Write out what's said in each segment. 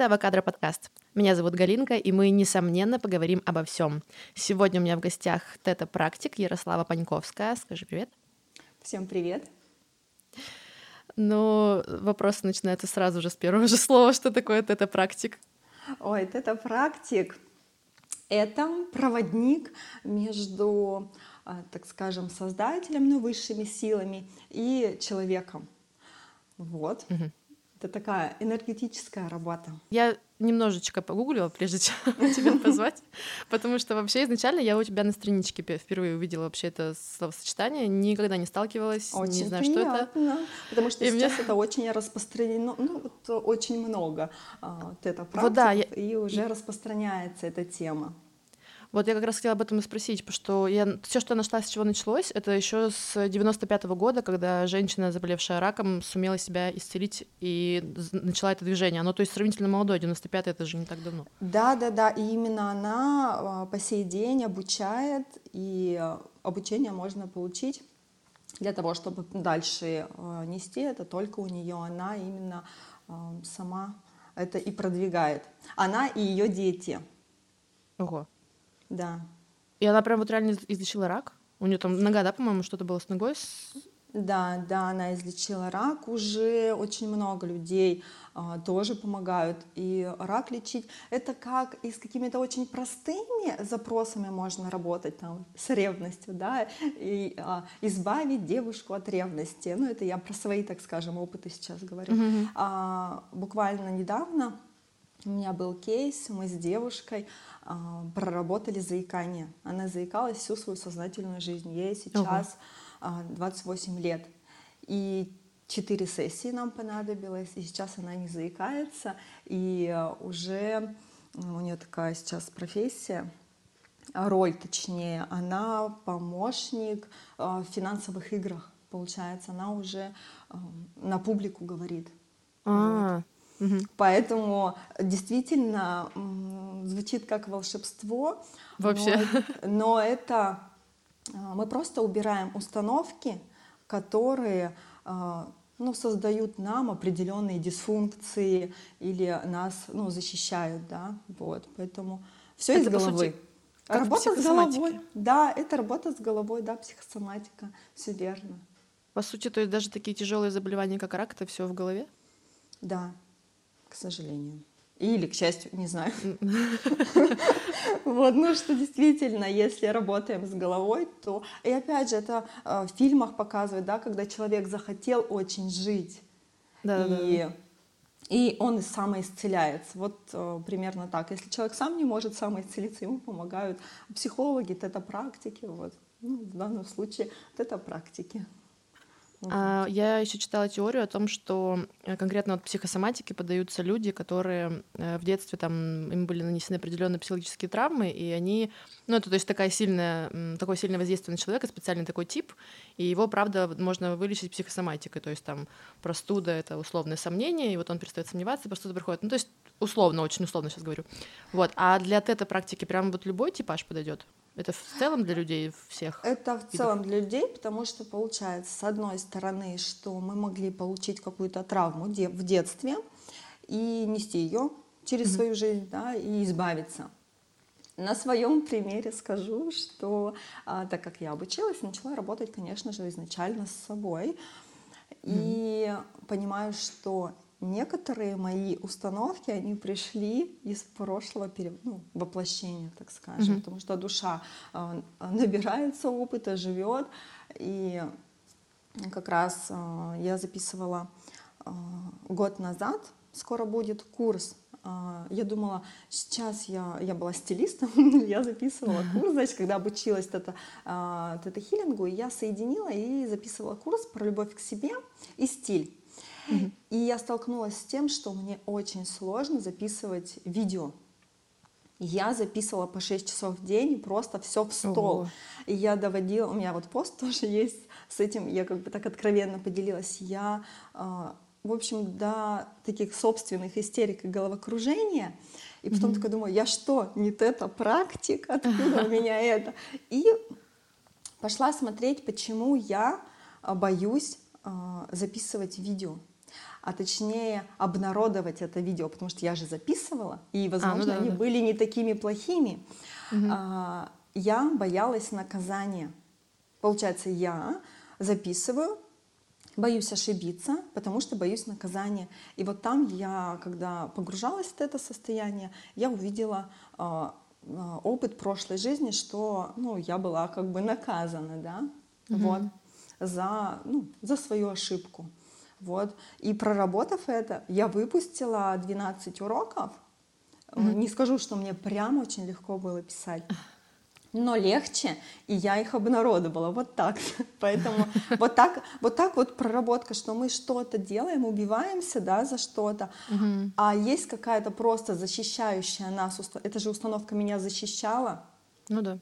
Это Авокадро подкаст. Меня зовут Галинка, и мы, несомненно, поговорим обо всем. Сегодня у меня в гостях тета-практик Ярослава Паньковская. Скажи привет. Всем привет. Ну, вопросы начинаются сразу же с первого же слова. Что такое тета-практик? Ой, тета-практик — это проводник между, а, так скажем, создателем, ну, высшими силами и человеком. Вот. Угу. Это такая энергетическая работа. Я немножечко погуглила, прежде чем тебя позвать, потому что вообще изначально я у тебя на страничке впервые увидела вообще это словосочетание, никогда не сталкивалась, очень не знаю, приятно, что это. Потому что и сейчас мне... это очень распространено, ну вот очень много а, вот это практик, вот да, я... и уже распространяется эта тема. Вот я как раз хотела об этом и спросить, потому что я все, что я нашла, с чего началось, это еще с 95 -го года, когда женщина, заболевшая раком, сумела себя исцелить и начала это движение. Оно, то есть, сравнительно молодое, 95 это же не так давно. Да, да, да, и именно она а, по сей день обучает, и а, обучение можно получить для того, чтобы дальше а, нести это только у нее. Она именно сама это и продвигает. Она и ее дети. Ого. Да. И она прям вот реально излечила рак? У нее там нога, да, по-моему, что-то было с ногой? Да, да, она излечила рак. Уже очень много людей а, тоже помогают. И рак лечить это как и с какими-то очень простыми запросами можно работать там с ревностью, да, и а, избавить девушку от ревности. Ну, это я про свои, так скажем, опыты сейчас говорю. Mm-hmm. А, буквально недавно у меня был кейс, мы с девушкой а, проработали заикание. Она заикалась всю свою сознательную жизнь. Ей сейчас а, 28 лет. И четыре сессии нам понадобилось, и сейчас она не заикается, и а, уже у нее такая сейчас профессия, роль точнее, она помощник в финансовых играх, получается, она уже на публику говорит. А, вот. Угу. Поэтому действительно звучит как волшебство. Вообще. Но, но это а, мы просто убираем установки, которые а, ну, создают нам определенные дисфункции или нас ну, защищают, да, вот, поэтому все из головы. Сути, работа с головой, да, это работа с головой, да, психосоматика, все верно. По сути, то есть даже такие тяжелые заболевания, как рак, это все в голове? Да, к сожалению. Или, к счастью, не знаю. Вот, ну что действительно, если работаем с головой, то... И опять же, это э, в фильмах показывают, да, когда человек захотел очень жить. Да, и, да. и он самоисцеляется. Вот э, примерно так. Если человек сам не может самоисцелиться, ему помогают психологи, это практики. Вот. Ну, в данном случае это практики. А, я еще читала теорию о том, что э, конкретно от психосоматики подаются люди, которые э, в детстве там им были нанесены определенные психологические травмы, и они, ну это то есть такая сильная, такое сильное воздействие на человека, специальный такой тип, и его, правда, можно вылечить психосоматикой, то есть там простуда — это условное сомнение, и вот он перестает сомневаться, простуда приходит, ну то есть условно, очень условно сейчас говорю. Вот, а для тета-практики прям вот любой типаж подойдет? Это в целом для людей всех? Это в целом для людей, потому что получается, с одной стороны, что мы могли получить какую-то травму в детстве и нести ее через mm-hmm. свою жизнь, да, и избавиться. На своем примере скажу, что а, так как я обучилась, начала работать, конечно же, изначально с собой. Mm-hmm. И понимаю, что некоторые мои установки, они пришли из прошлого ну, воплощения, так скажем, mm-hmm. потому что душа э, набирается опыта, живет. И как раз э, я записывала э, год назад, скоро будет курс я думала, сейчас я, я была стилистом, я записывала курс, значит, когда обучилась тета, тета хилингу, я соединила и записывала курс про любовь к себе и стиль. И я столкнулась с тем, что мне очень сложно записывать видео. Я записывала по 6 часов в день и просто все в стол. Ого. И я доводила, у меня вот пост тоже есть с этим, я как бы так откровенно поделилась. Я, а, в общем, до таких собственных истерик и головокружения. И потом mm-hmm. такая думаю, я что, не это практик, откуда у меня это? И пошла смотреть, почему я боюсь а, записывать видео. А точнее обнародовать это видео, потому что я же записывала, и, возможно, а, ну да, они да. были не такими плохими. Угу. А, я боялась наказания. Получается, я записываю, боюсь ошибиться, потому что боюсь наказания. И вот там я, когда погружалась в это состояние, я увидела э, опыт прошлой жизни, что ну, я была как бы наказана, да, угу. вот, за, ну, за свою ошибку. Вот. И проработав это, я выпустила 12 уроков. Mm-hmm. Не скажу, что мне прям очень легко было писать, но легче, и я их обнародовала вот так. Поэтому вот так, вот так вот проработка, что мы что-то делаем, убиваемся, да, за что-то, угу. а есть какая-то просто защищающая нас, это же установка меня защищала. Ну да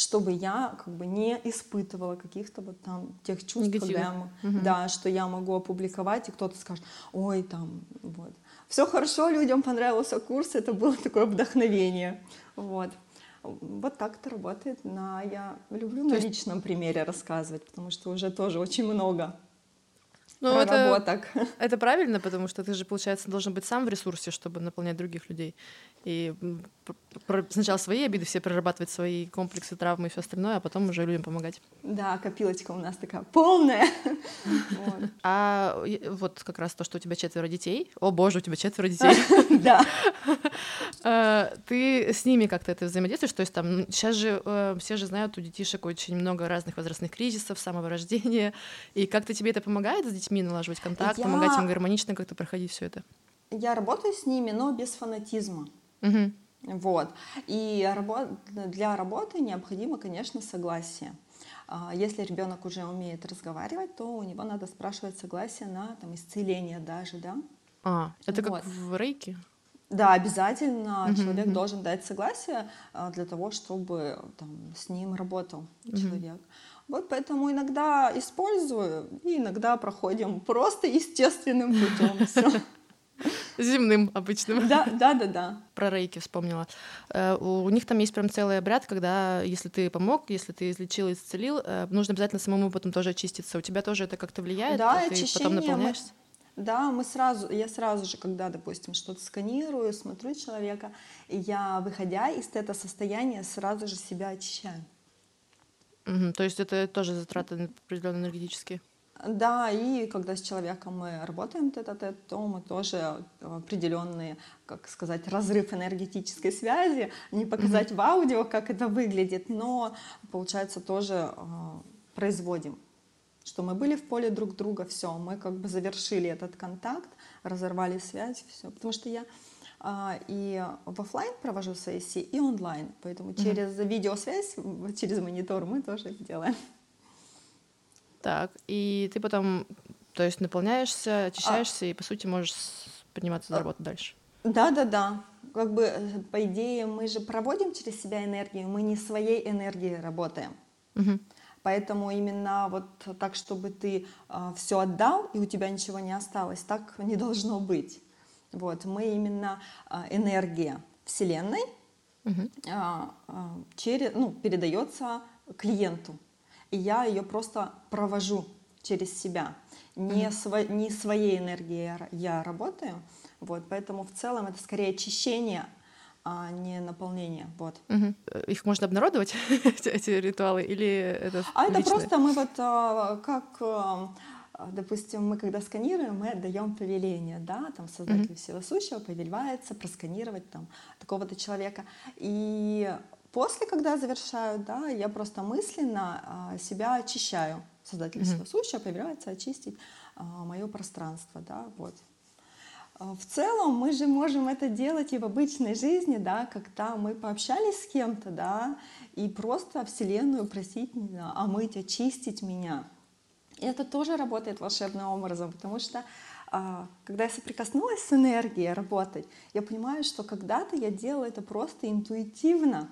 чтобы я как бы не испытывала каких-то вот там тех чувств, когда я, угу. да, что я могу опубликовать, и кто-то скажет, ой, там, вот. Все хорошо, людям понравился курс, это было такое вдохновение, вот. Вот так это работает. На, я люблю То на личном примере рассказывать, потому что уже тоже очень много ну, проработок. Это, это правильно, потому что ты же, получается, должен быть сам в ресурсе, чтобы наполнять других людей. И сначала свои обиды все прорабатывать, свои комплексы, травмы и все остальное, а потом уже людям помогать. Да, копилочка у нас такая полная. А вот как раз то, что у тебя четверо детей. О боже, у тебя четверо детей. Да. А, ты с ними как-то это взаимодействуешь? То есть там сейчас же э, все же знают, у детишек очень много разных возрастных кризисов, самого рождения. И как-то тебе это помогает с детьми налаживать контакт, помогать им гармонично как-то проходить все это? Я работаю с ними, но без фанатизма. Угу. Вот. И для работы необходимо, конечно, согласие. А, если ребенок уже умеет разговаривать, то у него надо спрашивать согласие на там, исцеление даже, да? А, это вот. как в рейке? Да, обязательно uh-huh, человек uh-huh. должен дать согласие а, для того, чтобы там, с ним работал uh-huh. человек. Вот поэтому иногда использую, и иногда проходим просто естественным путем. Земным обычным. Да, да, да, да. Про рейки вспомнила. Э, у них там есть прям целый обряд, когда если ты помог, если ты излечил, исцелил, э, нужно обязательно самому потом тоже очиститься. У тебя тоже это как-то влияет? Да, ты потом наполняешься? Да, мы сразу, я сразу же, когда, допустим, что-то сканирую, смотрю человека, я, выходя из этого состояния, сразу же себя очищаю. Угу, то есть это тоже затраты определенные энергетические? Да, и когда с человеком мы работаем тет -тет, то мы тоже определенные, как сказать, разрыв энергетической связи, не показать mm-hmm. в аудио, как это выглядит, но, получается, тоже э, производим что мы были в поле друг друга, все, мы как бы завершили этот контакт, разорвали связь, все, потому что я а, и в офлайн провожу сессии, и онлайн, поэтому mm-hmm. через видеосвязь, через монитор мы тоже это делаем. Так, и ты потом, то есть наполняешься, очищаешься, а... и по сути можешь подниматься за а, работу дальше. Да, да, да. Как бы, э, по идее, мы же проводим через себя энергию, мы не своей энергией работаем. Угу. Поэтому именно вот так, чтобы ты э, а, все отдал, и у тебя ничего не осталось, так не должно быть. Вот, мы именно э, энергия Вселенной угу. э, э, через, ну, передается клиенту и я ее просто провожу через себя. Не, mm-hmm. сво, не своей энергией я, работаю, вот, поэтому в целом это скорее очищение, а не наполнение, вот. Угу. Их можно обнародовать, эти ритуалы, или это А личное? это просто мы вот а, как а, допустим, мы когда сканируем, мы отдаем повеление, да, там создатель mm-hmm. всего сущего повелевается просканировать там такого-то человека. И После, когда завершаю, да, я просто мысленно а, себя очищаю. Создатель mm-hmm. сущего повелевается очистить а, мое пространство, да, вот. А, в целом мы же можем это делать и в обычной жизни, да, когда мы пообщались с кем-то, да, и просто Вселенную просить омыть, очистить меня. И это тоже работает волшебным образом, потому что когда я соприкоснулась с энергией работать, я понимаю, что когда-то я делала это просто интуитивно,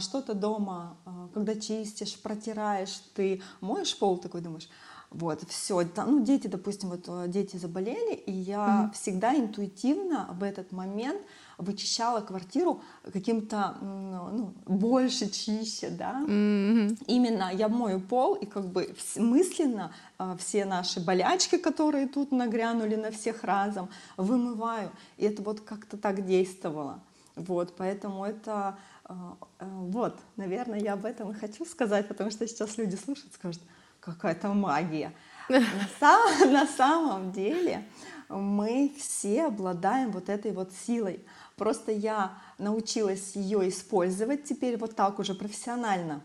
что-то дома, когда чистишь, протираешь, ты моешь пол, такой думаешь, Вот, все. Ну, дети, допустим, вот э, дети заболели, и я mm-hmm. всегда интуитивно в этот момент вычищала квартиру каким-то ну, больше, чище, да. Mm-hmm. Именно я мою пол и как бы мысленно э, все наши болячки, которые тут нагрянули на всех разом, вымываю. И это вот как-то так действовало. Вот, поэтому это э, вот, наверное, я об этом и хочу сказать, потому что сейчас люди слушают, скажут, какая-то магия. На, сам, на самом деле мы все обладаем вот этой вот силой. Просто я научилась ее использовать теперь вот так уже профессионально.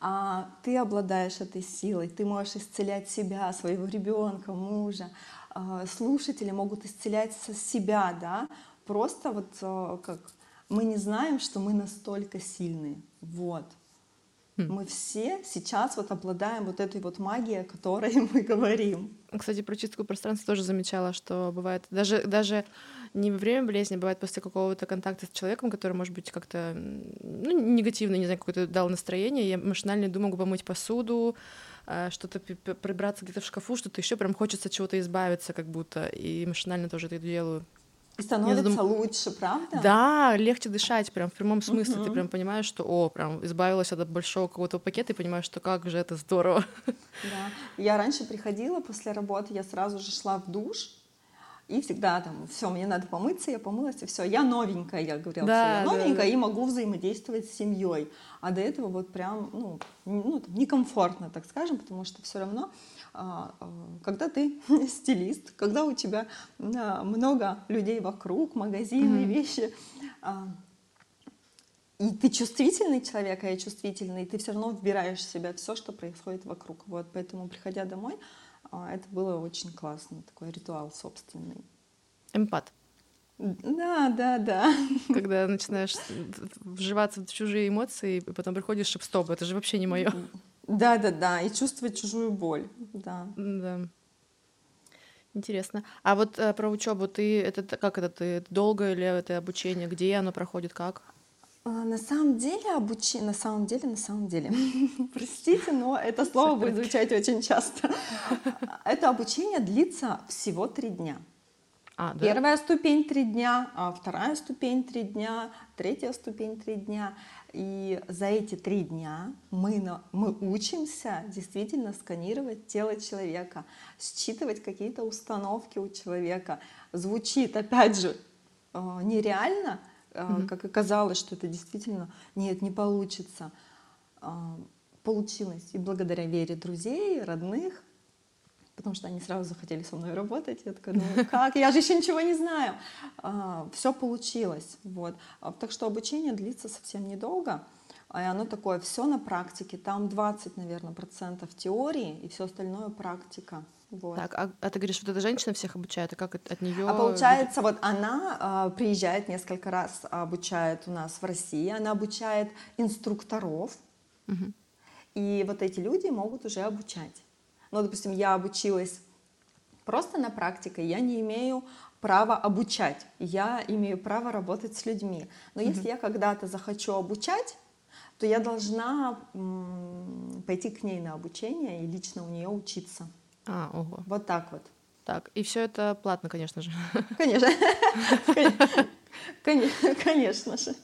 А ты обладаешь этой силой, ты можешь исцелять себя, своего ребенка, мужа. А, слушатели могут исцелять себя, да, просто вот а, как мы не знаем, что мы настолько сильные. Вот. Хм. Мы все сейчас вот обладаем вот этой вот магией, о которой мы говорим. Кстати, про чистку пространства тоже замечала, что бывает даже, даже не во время болезни, бывает после какого-то контакта с человеком, который, может быть, как-то ну, негативно, не знаю, какое-то дал настроение, я машинально думаю, могу помыть посуду, э, что-то прибраться где-то в шкафу, что-то еще прям хочется чего-то избавиться, как будто, и машинально тоже это делаю. И становится задум... лучше, правда? Да, легче дышать, прям в прямом смысле. Uh-huh. Ты прям понимаешь, что, о, прям избавилась от большого какого-то пакета и понимаешь, что как же это здорово. Да. Я раньше приходила после работы, я сразу же шла в душ, и всегда там, все, мне надо помыться, я помылась, и все, я новенькая, я говорила, да, я новенькая, да, да. и могу взаимодействовать с семьей. А до этого вот прям, ну, ну некомфортно, так скажем, потому что все равно когда ты стилист, когда у тебя много людей вокруг, магазины, mm-hmm. вещи, а, и ты чувствительный человек, а я чувствительный, и ты все равно вбираешь в себя все, что происходит вокруг. Вот, поэтому, приходя домой, это было очень классно, такой ритуал собственный. Эмпат. Да, да, да. Когда начинаешь вживаться в чужие эмоции, и потом приходишь, чтобы стоп, это же вообще не мое. Да, да, да, и чувствовать чужую боль, да. Да. Интересно. А вот э, про учебу ты это как это ты долго или это обучение? Где оно проходит? Как? А, на самом деле обучение, на самом деле, на самом деле, простите, но это слово будет звучать очень часто. Это обучение длится всего три дня. А, да? Первая ступень три дня, а вторая ступень три дня, третья ступень три дня. И за эти три дня мы, мы учимся действительно сканировать тело человека, считывать какие-то установки у человека. Звучит, опять же, э, нереально, mm-hmm. как оказалось, что это действительно нет, не получится. Э, получилось и благодаря вере друзей, родных, потому что они сразу захотели со мной работать. Я такая, ну как, я же еще ничего не знаю. А, все получилось. Вот. А, так что обучение длится совсем недолго. И оно такое, все на практике. Там 20, наверное, процентов теории и все остальное практика. Вот. Так, а, а ты говоришь, вот эта женщина всех обучает, а как от, от нее? А получается, вот она а, приезжает несколько раз, обучает у нас в России, она обучает инструкторов, угу. и вот эти люди могут уже обучать. Ну, допустим, я обучилась просто на практике, я не имею права обучать, я имею право работать с людьми. Но mm-hmm. если я когда-то захочу обучать, то я должна м, пойти к ней на обучение и лично у нее учиться. А, ого. Вот так вот. Так, и все это платно, конечно же. Конечно. Конечно же.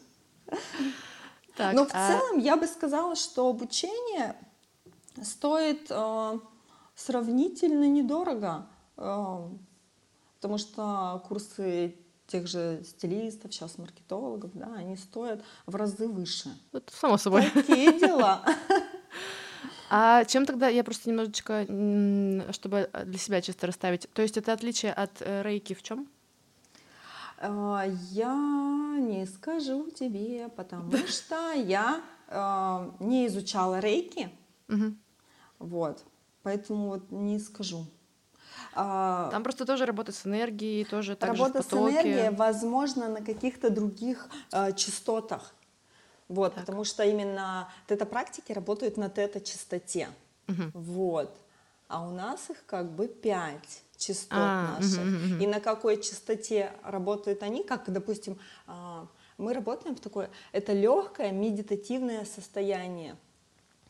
Но в а целом я бы сказала, что обучение стоит э, сравнительно недорого, э, потому что курсы тех же стилистов, сейчас маркетологов, да, они стоят в разы выше. Это само собой. Такие дела. А чем тогда, я просто немножечко, чтобы для себя чисто расставить, то есть это отличие от э, рейки в чем? Э, я не скажу тебе, потому что я не изучала рейки, вот, Поэтому вот не скажу. А, Там просто тоже работа с энергией, тоже так Работа с энергией, возможно, на каких-то других э, частотах. Вот, так. потому что именно тета-практики работают на тета-частоте. Угу. Вот. А у нас их как бы пять частот а, наших. Угу, угу. И на какой частоте работают они, как, допустим, э, мы работаем в такое, это легкое медитативное состояние.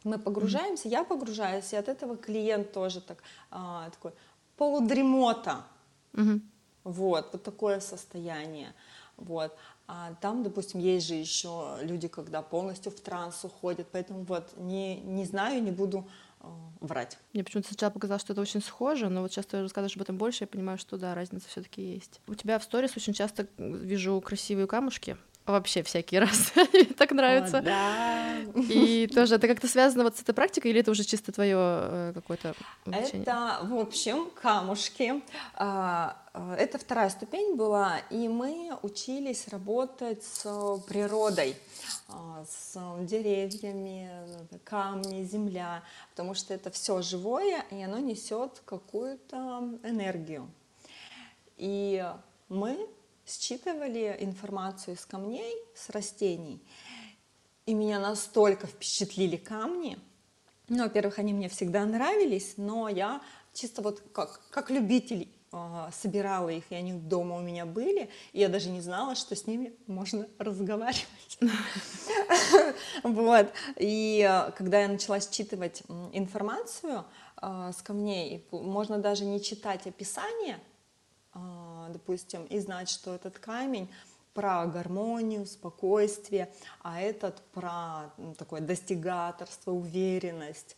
Мы погружаемся, я погружаюсь, и от этого клиент тоже так, а, такой полудремота. Мгм. Вот, вот такое состояние. Вот. А там, допустим, есть же еще люди, когда полностью в транс уходят, поэтому вот не, не знаю, не буду э, врать. Мне почему-то сначала показалось, что это очень схоже, но вот сейчас ты рассказываешь об этом больше, я понимаю, что да, разница все таки есть. У тебя в сторис очень часто вижу красивые камушки, вообще всякий раз. Мне так нравится. О, да. И тоже это как-то связано вот с этой практикой, или это уже чисто твое какое-то увлечение? Это, в общем, камушки. А, а, Это вторая ступень была, и мы учились работать с природой, а, с деревьями, камни, земля, потому что это все живое, и оно несет какую-то энергию. И мы считывали информацию из камней, с растений. И меня настолько впечатлили камни. Ну, во-первых, они мне всегда нравились, но я чисто вот как, как любитель э, собирала их, и они дома у меня были, и я даже не знала, что с ними можно разговаривать. Вот. И э, когда я начала считывать информацию э, с камней, можно даже не читать описание, а, допустим, и знать, что этот камень про гармонию, спокойствие, а этот про ну, такое достигаторство, уверенность.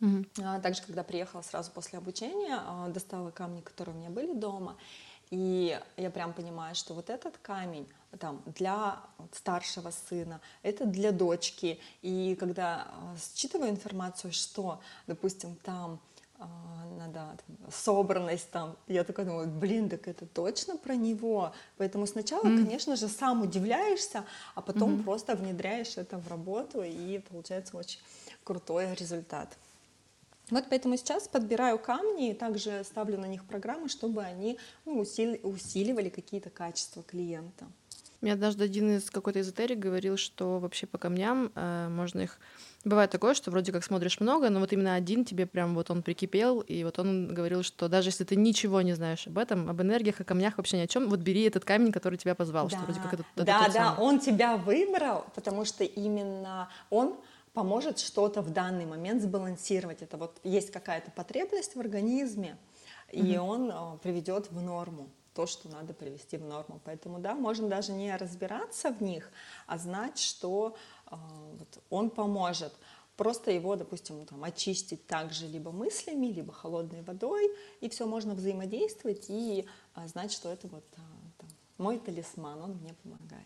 Mm-hmm. Также, когда приехала сразу после обучения, а, достала камни, которые у меня были дома, и я прям понимаю, что вот этот камень там для старшего сына, это для дочки. И когда считываю информацию, что, допустим, там а, надо собранность там. Я такая думаю, блин, так это точно про него. Поэтому сначала, mm. конечно же, сам удивляешься, а потом mm-hmm. просто внедряешь это в работу, и получается очень крутой результат. Вот поэтому сейчас подбираю камни и также ставлю на них программы, чтобы они ну, усили, усиливали какие-то качества клиента. Мне однажды один из какой-то эзотерик говорил, что вообще по камням э, можно их Бывает такое, что вроде как смотришь много, но вот именно один тебе прям вот он прикипел, и вот он говорил, что даже если ты ничего не знаешь об этом, об энергиях, о камнях, вообще ни о чем, вот бери этот камень, который тебя позвал, да. что вроде как это, это Да, да, он тебя выбрал, потому что именно он поможет что-то в данный момент сбалансировать. Это вот есть какая-то потребность в организме, и угу. он э, приведет в норму то, что надо привести в норму. Поэтому, да, можно даже не разбираться в них, а знать, что э, вот, он поможет. Просто его, допустим, там, очистить также либо мыслями, либо холодной водой, и все можно взаимодействовать и э, знать, что это вот э, там, мой талисман, он мне помогает.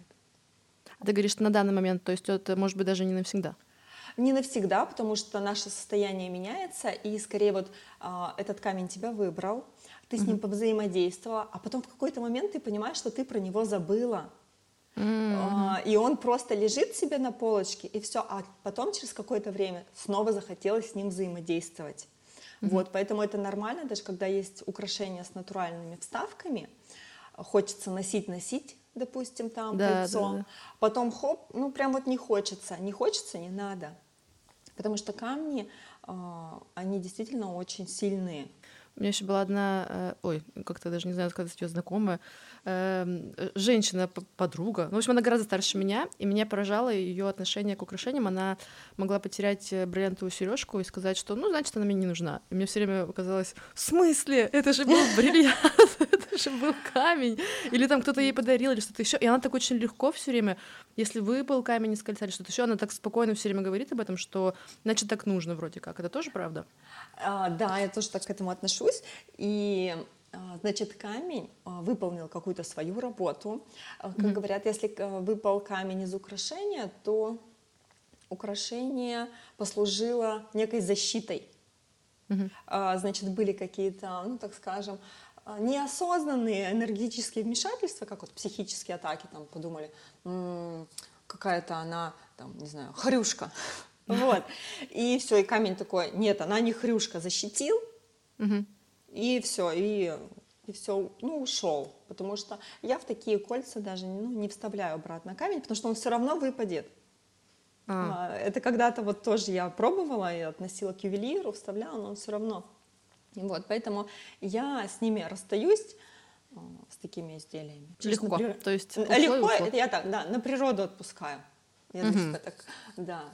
Ты говоришь, что на данный момент, то есть это может быть даже не навсегда? Не навсегда, потому что наше состояние меняется, и скорее вот э, этот камень тебя выбрал, ты с ним повзаимодействовала, а потом в какой-то момент ты понимаешь, что ты про него забыла. Mm-hmm. И он просто лежит себе на полочке, и все. А потом через какое-то время снова захотелось с ним взаимодействовать. Mm-hmm. Вот, поэтому это нормально, даже когда есть украшения с натуральными вставками, хочется носить-носить, допустим, там да, кольцо, да, да. потом хоп, ну прям вот не хочется, не хочется, не надо, потому что камни, а, они действительно очень сильные. У меня еще была одна, э, ой, как-то даже не знаю, сказать ее знакомая, эм, женщина, подруга. Ну, в общем, она гораздо старше меня, и меня поражало ее отношение к украшениям. Она могла потерять э, бриллиантовую сережку и сказать, что, ну, значит, она мне не нужна. И мне все время казалось, в смысле? Это же был бриллиант, это же был камень. Или там кто-то ей подарил, или что-то еще. И она так очень легко все время, если выпал камень из кольца или что-то еще, она так спокойно все время говорит об этом, что, значит, так нужно вроде как. Это тоже правда? А, да, я тоже так к этому отношусь. И а, Значит, камень а, выполнил какую-то свою работу. А, как mm-hmm. говорят, если выпал камень из украшения, то украшение послужило некой защитой. Mm-hmm. Значит, были какие-то, ну так скажем, неосознанные энергетические вмешательства, как вот психические атаки, там подумали, какая-то она, там, не знаю, хрюшка, вот. И все, и камень такой, нет, она не хрюшка, защитил, и все, и, и все, ну, ушел. Потому что я в такие кольца даже ну, не вставляю обратно камень, потому что он все равно выпадет. А. а. Это когда-то вот тоже я пробовала, и относила к ювелиру, вставляла, но он все равно. Вот, поэтому я с ними расстаюсь а, с такими изделиями. Легко, при... то есть легко, это я так, да, на природу отпускаю. Я угу. так, да,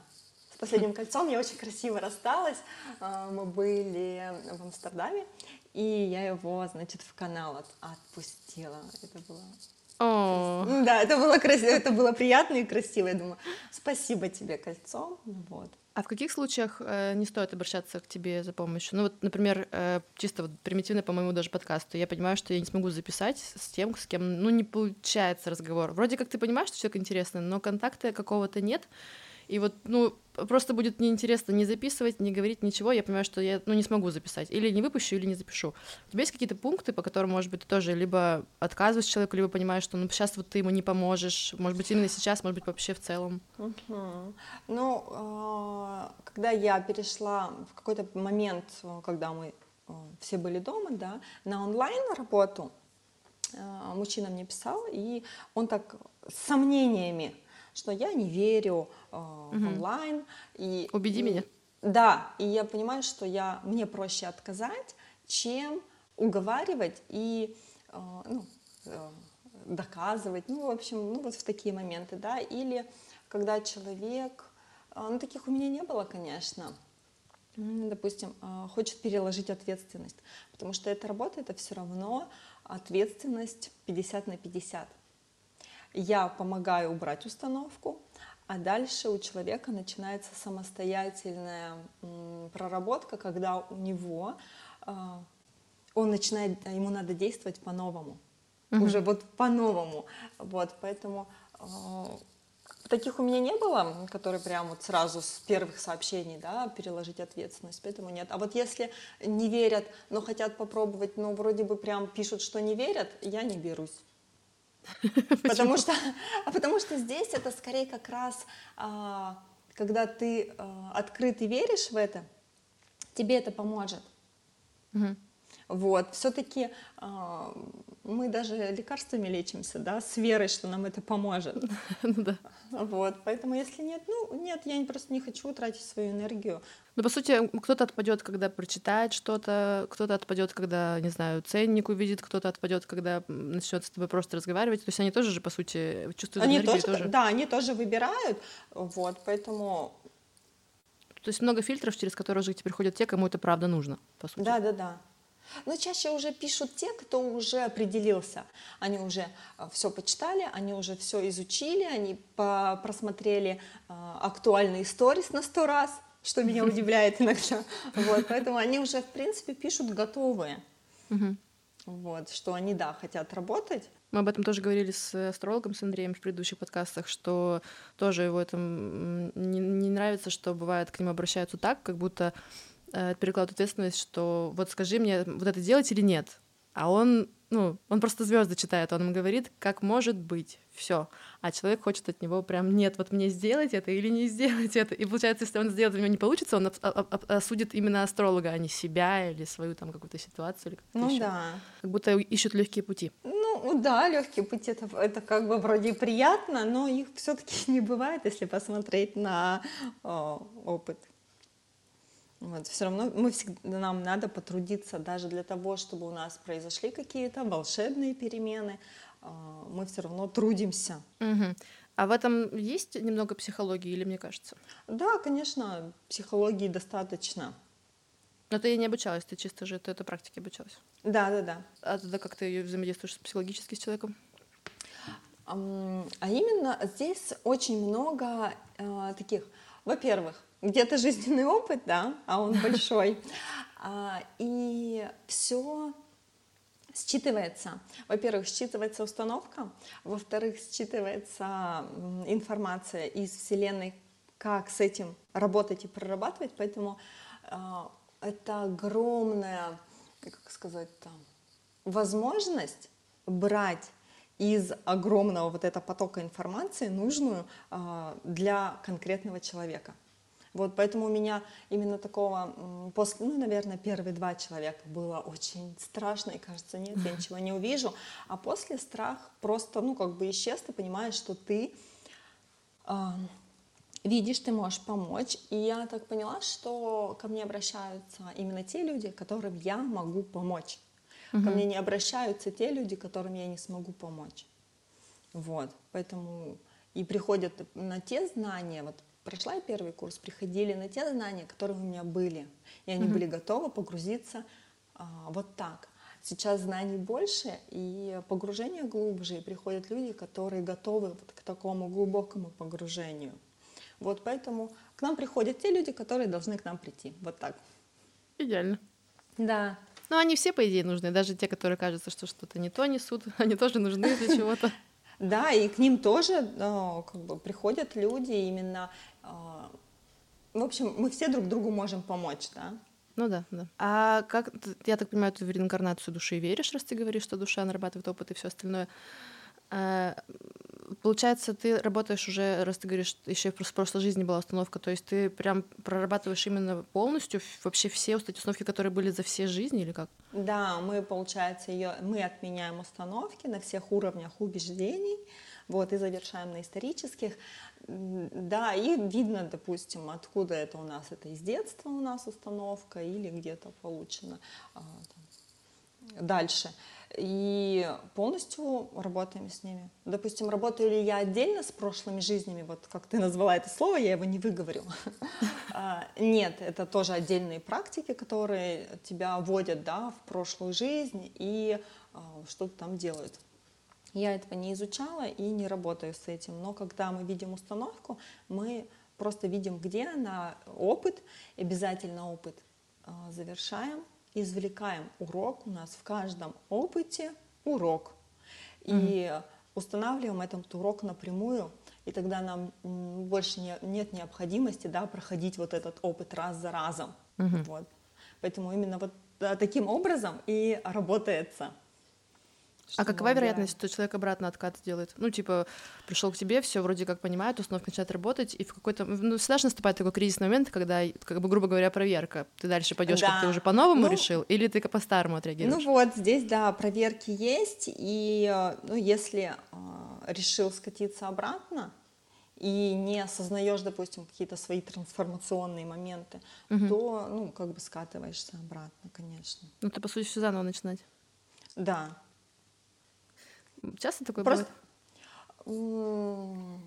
последним кольцом. Я очень красиво рассталась. А, мы были в Амстердаме, и я его, значит, в канал от, отпустила. Это было О, да, это было красиво, это было приятно и красиво. Я думаю, спасибо тебе, кольцо. Вот. А в каких случаях э, не стоит обращаться к тебе за помощью? Ну вот, например, э, чисто вот примитивно, по-моему, даже подкасту. Я понимаю, что я не смогу записать с тем, с кем, ну, не получается разговор. Вроде как ты понимаешь, что человек интересный, но контакта какого-то нет. И вот, ну, просто будет неинтересно не записывать, не говорить ничего. Я понимаю, что я, ну, не смогу записать. Или не выпущу, или не запишу. У тебя есть какие-то пункты, по которым, может быть, ты тоже либо отказываешь человеку, либо понимаешь, что, ну, сейчас вот ты ему не поможешь. Может быть, именно сейчас, может быть, вообще в целом. Ну, э, когда я перешла в какой-то момент, когда мы э, все были дома, да, на онлайн работу, э, мужчина мне писал, и он так с сомнениями, что я не верю э, в Мгм. онлайн. И, Убеди и- меня. Да, и я понимаю, что я, мне проще отказать, чем уговаривать и э, ну, э, доказывать, ну, в общем, ну, вот в такие моменты, да, или когда человек, э, ну, таких у меня не было, конечно, допустим, э, хочет переложить ответственность, потому что эта работа это все равно ответственность 50 на 50. Я помогаю убрать установку, а дальше у человека начинается самостоятельная проработка, когда у него э, он начинает, ему надо действовать по-новому, Мгм. уже вот по-новому, вот, поэтому э, таких у меня не было, которые прям вот сразу с первых сообщений, да, переложить ответственность, поэтому нет. А вот если не верят, но хотят попробовать, но вроде бы прям пишут, что не верят, я не берусь. Потому что, а потому что здесь это скорее как раз, а, когда ты а, открыт и веришь в это, тебе это поможет. Мгм. Вот, все-таки мы даже лекарствами лечимся, да, с верой, что нам это поможет. Ну да. Вот, поэтому если нет, ну нет, я просто не хочу тратить свою энергию. Ну, по сути, кто-то отпадет, когда прочитает что-то, кто-то отпадет, когда, не знаю, ценник увидит, кто-то отпадет, когда начнет с тобой просто разговаривать. То есть они тоже же, по сути, чувствуют Они энергию тоже, тоже. да, они тоже выбирают, вот, поэтому, То есть много фильтров, через которые уже теперь ходят те, кому это правда нужно, по сути. да, да, да. Но чаще уже пишут те, кто уже определился. Они уже все почитали, они уже все изучили, они просмотрели а, актуальные сторис на сто раз, что меня удивляет иногда. Вот, поэтому они уже, в принципе, пишут готовые. Вот, что они, да, хотят работать. Мы об этом тоже говорили с астрологом, с Андреем в предыдущих подкастах, что тоже его это м, не, не нравится, что бывает к нему обращаются так, как будто э, перекладывают ответственность, что вот скажи мне, вот это делать или нет. А он, ну, он просто звезды читает, он им говорит, как может быть, все. А человек хочет от него прям, нет, вот мне сделать это или не сделать это. И получается, если он сделает, у него не получится, он об- об- об- осудит именно астролога, а не себя или свою там какую-то ситуацию или как-то Ну ещё. да. Как будто ищут легкие пути. Ну да, легкий путь это, это как бы вроде и приятно, но их все-таки не бывает, если посмотреть на э, опыт. Вот, все равно мы всегда, нам надо потрудиться даже для того, чтобы у нас произошли какие-то волшебные перемены, э, мы все равно трудимся. Мгм. А в этом есть немного психологии, или мне кажется? Да, конечно, психологии достаточно. Но ты не обучалась, ты чисто же ты этой практике обучалась. Да, да, да. А тогда как ты взаимодействуешь психологически с человеком? А именно здесь очень много э, таких, во-первых, где-то жизненный опыт, да, а он большой, А, и все считывается. Во-первых, считывается установка, во-вторых, считывается информация из Вселенной, как с этим работать и прорабатывать, поэтому а, это огромная, как сказать-то, возможность брать из огромного вот этого потока информации нужную а, для конкретного человека. Вот поэтому у меня именно такого, после, ну, наверное, первые два человека было очень страшно, и кажется, нет, я ничего не увижу. А после страх просто, ну, как бы исчез, ты понимаешь, что ты а, видишь, ты можешь помочь. И я так поняла, что ко мне обращаются именно те люди, которым я могу помочь. Ко мне не обращаются те люди, которым я не смогу помочь. Вот, поэтому и приходят на те знания, вот прошла первый курс, приходили на те знания, которые у меня были, и они были готовы погрузиться а, вот так. Сейчас знаний больше, и погружение глубже, и приходят люди, которые готовы вот к такому глубокому погружению. Вот поэтому к нам приходят те люди, которые должны к нам прийти. Вот так. Идеально. Да. Ну, они все, по идее, нужны. Даже те, которые кажется, что что-то не то несут, они тоже нужны для чего-то. Да, и к ним тоже ну, как бы приходят люди именно... А, в общем, мы все друг другу можем помочь, да. Ну да, да. А как, я так понимаю, ты в реинкарнацию души веришь, раз ты говоришь, что душа нарабатывает опыт и все остальное. А, получается, ты работаешь уже, раз ты говоришь, еще в прошлой жизни была установка, то есть ты прям прорабатываешь именно полностью вообще все эти установки, которые были за все жизни или как? Да, мы, получается, ее, мы отменяем установки на всех уровнях убеждений, вот, и завершаем на исторических. Да, и видно, допустим, откуда это у нас, это из детства у нас установка или где-то получено а, дальше. И полностью работаем с ними. Допустим, работаю ли я отдельно с прошлыми жизнями, вот как ты назвала это слово, я его не выговорю. А, нет, это тоже отдельные практики, которые тебя вводят да, в прошлую жизнь и а, что-то там делают. Я этого не изучала и не работаю с этим. Но когда мы видим установку, мы просто видим, где она, опыт, обязательно опыт а, завершаем, извлекаем урок. У нас в каждом опыте урок. И mm-hmm. устанавливаем этот урок напрямую, и тогда нам больше не, нет необходимости да, проходить вот этот опыт раз за разом. Mm-hmm. Вот. Поэтому именно вот таким образом и работается. А какова вероятность, что человек обратно откат сделает? Ну, типа, пришел к тебе, все вроде как понимает, установка начинает работать, и в какой-то... Ну, всегда же наступает такой кризисный момент, когда, как бы, грубо говоря, проверка. Ты дальше пойдешь, да. как ты уже по-новому ну, решил, или ты по-старому отреагируешь? Ну вот, здесь, да, проверки есть, и, э, ну, если э, решил скатиться обратно, и не осознаешь, допустим, какие-то свои трансформационные моменты, угу. то, ну, как бы скатываешься обратно, конечно. Ну, ты, по сути, все заново начинать. Да, Часто такое Просто... бывает?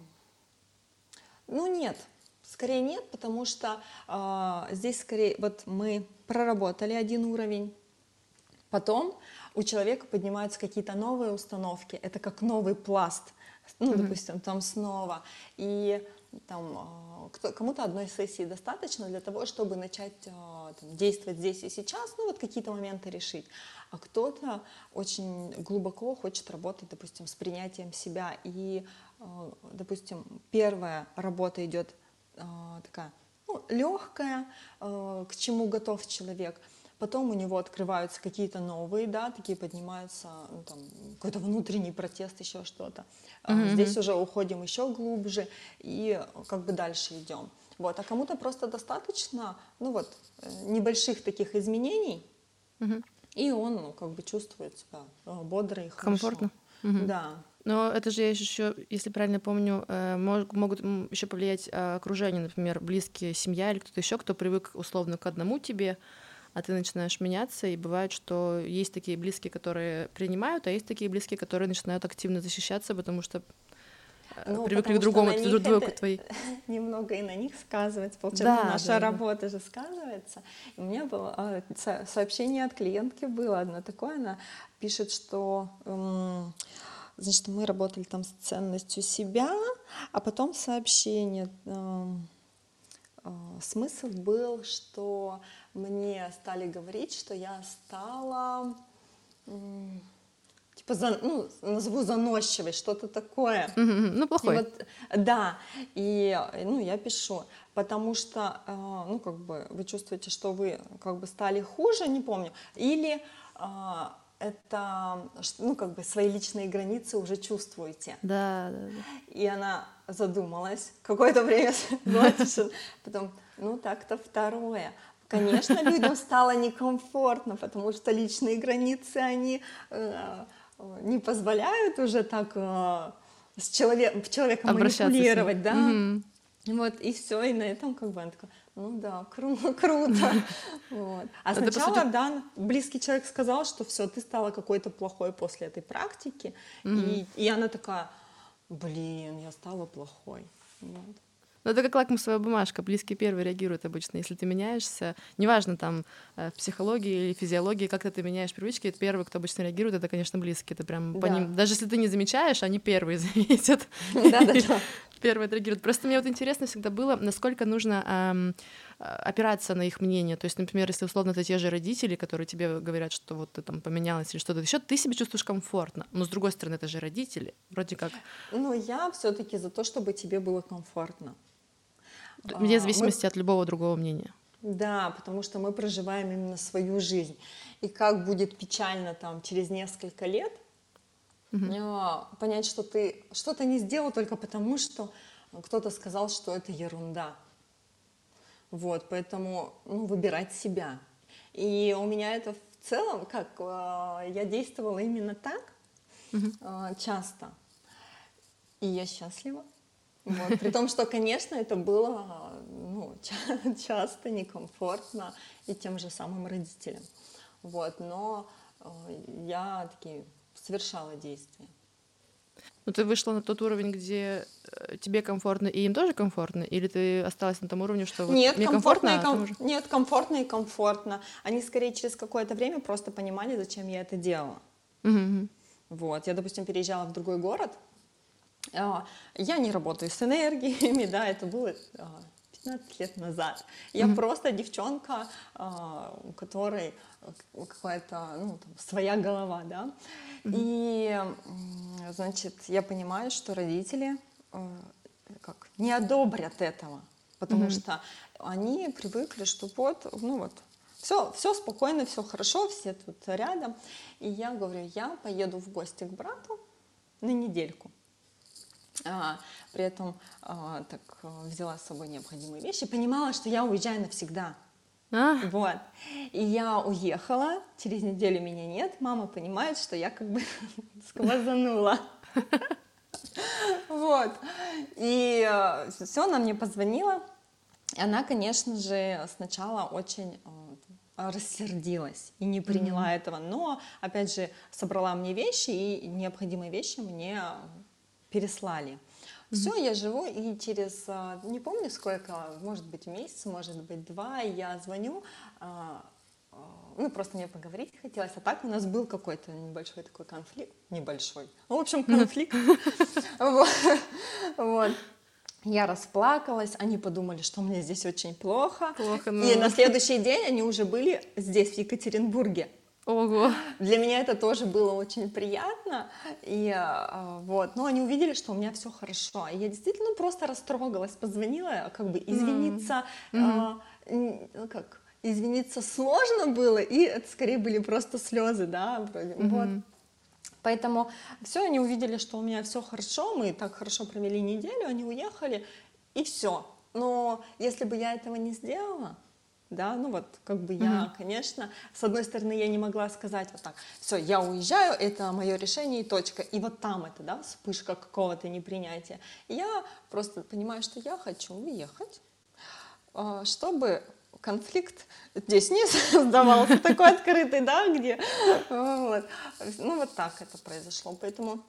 Ну, нет. Скорее нет, потому что э, здесь скорее вот мы проработали один уровень, потом у человека поднимаются какие-то новые установки, это как новый пласт, ну, mm-hmm. допустим, там снова, и там э, кому-то одной сессии достаточно для того, чтобы начать э, там, действовать здесь и сейчас, ну вот какие-то моменты решить а кто-то очень глубоко хочет работать, допустим, с принятием себя. И, э, допустим, первая работа идет такая ну, легкая, к чему готов человек. Потом у него открываются какие-то новые, да, такие поднимаются, ну, там, какой-то внутренний протест, еще что-то. Mm-hmm. Здесь уже уходим еще глубже и как бы дальше идем. Вот, а кому-то просто достаточно, ну вот, небольших таких изменений, mm-hmm и он ну, как бы чувствует себя э, бодро и хорошо. Комфортно. Угу. Да. Но это же еще, если правильно помню, э, могут еще повлиять э, окружение, например, близкие, семья или кто-то еще, кто привык условно к одному тебе, а ты начинаешь меняться, и бывает, что есть такие близкие, которые принимают, а есть такие близкие, которые начинают активно защищаться, потому что ну, привыкли к другому, это друг друга твои. Немного и на них сказывается. Получается, да, наша да, работа да. же сказывается. И у меня было а, сообщение от клиентки было одно такое, она пишет, что значит, мы работали там с ценностью себя, а потом сообщение смысл был, что мне стали говорить, что я стала типа, за, ну, назову заносчивой, что-то такое. Mm-hmm. Ну, плохой. И вот, да, и, ну, я пишу, потому что, э, ну, как бы, вы чувствуете, что вы, как бы, стали хуже, не помню, или э, это, ну, как бы, свои личные границы уже чувствуете. Да, да, да. И она задумалась, какое-то время потом, ну, так-то второе. Конечно, людям стало некомфортно, потому что личные границы, они э, не позволяют уже так э, с человек, человеком манипулировать, да. Угу. Вот, и все, и на этом как бы она такая, ну да, кру- круто. Вот. А Это сначала, сути... да, близкий человек сказал, что все, ты стала какой-то плохой после этой практики. И, и она такая, блин, я стала плохой. Вот. Ну, это как лакмусовая бумажка. Близкие первые реагируют обычно. Если ты меняешься, неважно там э, в психологии или физиологии, как ты меняешь привычки, это первый, кто обычно реагирует, это, конечно, близкие. Это прям да. по ним. Даже если ты не замечаешь, они первые заметят. Первые отреагируют. Просто мне вот интересно всегда было, насколько нужно эм, опираться на их мнение. То есть, например, если условно это те же родители, которые тебе говорят, что вот ты там поменялась или что-то еще, ты себя чувствуешь комфортно. Но с другой стороны, это же родители. Вроде как. Ну, я все-таки за то, чтобы тебе было комфортно. Вне а, зависимости мы... от любого другого мнения. Да, потому что мы проживаем именно свою жизнь. И как будет печально там через несколько лет угу. понять, что ты что-то не сделал только потому, что кто-то сказал, что это ерунда. Вот, поэтому ну, выбирать себя. И у меня это в целом, как а, я действовала именно так угу. часто. И я счастлива. Вот. При том, что, конечно, это было ну, часто некомфортно и тем же самым родителям. Вот. Но э, я такие совершала действия. Ну, ты вышла на тот уровень, где э, тебе комфортно, и им тоже комфортно? Или ты осталась на том уровне, что вот Нет, мне комфортно, комфортно и ком... уже... Нет, комфортно и комфортно. Они скорее через какое-то время просто понимали, зачем я это делала. Угу. Вот. Я, допустим, переезжала в другой город, а, я не работаю с энергиями, да, это было 15 а, лет назад. Я mm-hmm. просто девчонка, а, у которой какая-то ну, там, своя голова, да. Mm-hmm. И, значит, я понимаю, что родители как, не одобрят этого, потому mm-hmm. что они привыкли, что вот, ну вот, все, все спокойно, все хорошо, все тут рядом. И я говорю, я поеду в гости к брату на недельку. А, при этом а, так взяла с собой необходимые вещи, понимала, что я уезжаю навсегда. А? Вот. И я уехала, через неделю меня нет, мама понимает, что я как бы сквозанула. Вот. И все, она мне позвонила. И она, конечно же, сначала очень рассердилась и не приняла mm-hmm. этого, но опять же собрала мне вещи и необходимые вещи мне переслали. Все, я живу, и через, а, не помню сколько, может быть месяц, может быть два, я звоню, а, а, ну, просто мне поговорить хотелось, а так у нас был какой-то небольшой такой конфликт, небольшой, ну, в общем, конфликт, вот, я расплакалась, они подумали, что мне здесь очень плохо. Плохо, ну. И на следующий день они уже были здесь, в Екатеринбурге. Ого. Для меня это тоже было очень приятно. И а, вот, но они увидели, что у меня все хорошо. И я действительно просто растрогалась, позвонила, как бы извиниться, mm-hmm. а, как извиниться сложно было, и это скорее были просто слезы, да, вроде. Mm-hmm. Вот. Поэтому все, они увидели, что у меня все хорошо, мы так хорошо провели неделю, они уехали, и все. Но если бы я этого не сделала, да, ну вот как бы я, mm-hmm. конечно, с одной стороны я не могла сказать вот так, все, я уезжаю, это мое решение и точка, и вот там это, да, вспышка какого-то непринятия. я просто понимаю, что я хочу уехать, а, чтобы конфликт здесь не создавался такой открытый, да, где, вот. ну вот так это произошло, поэтому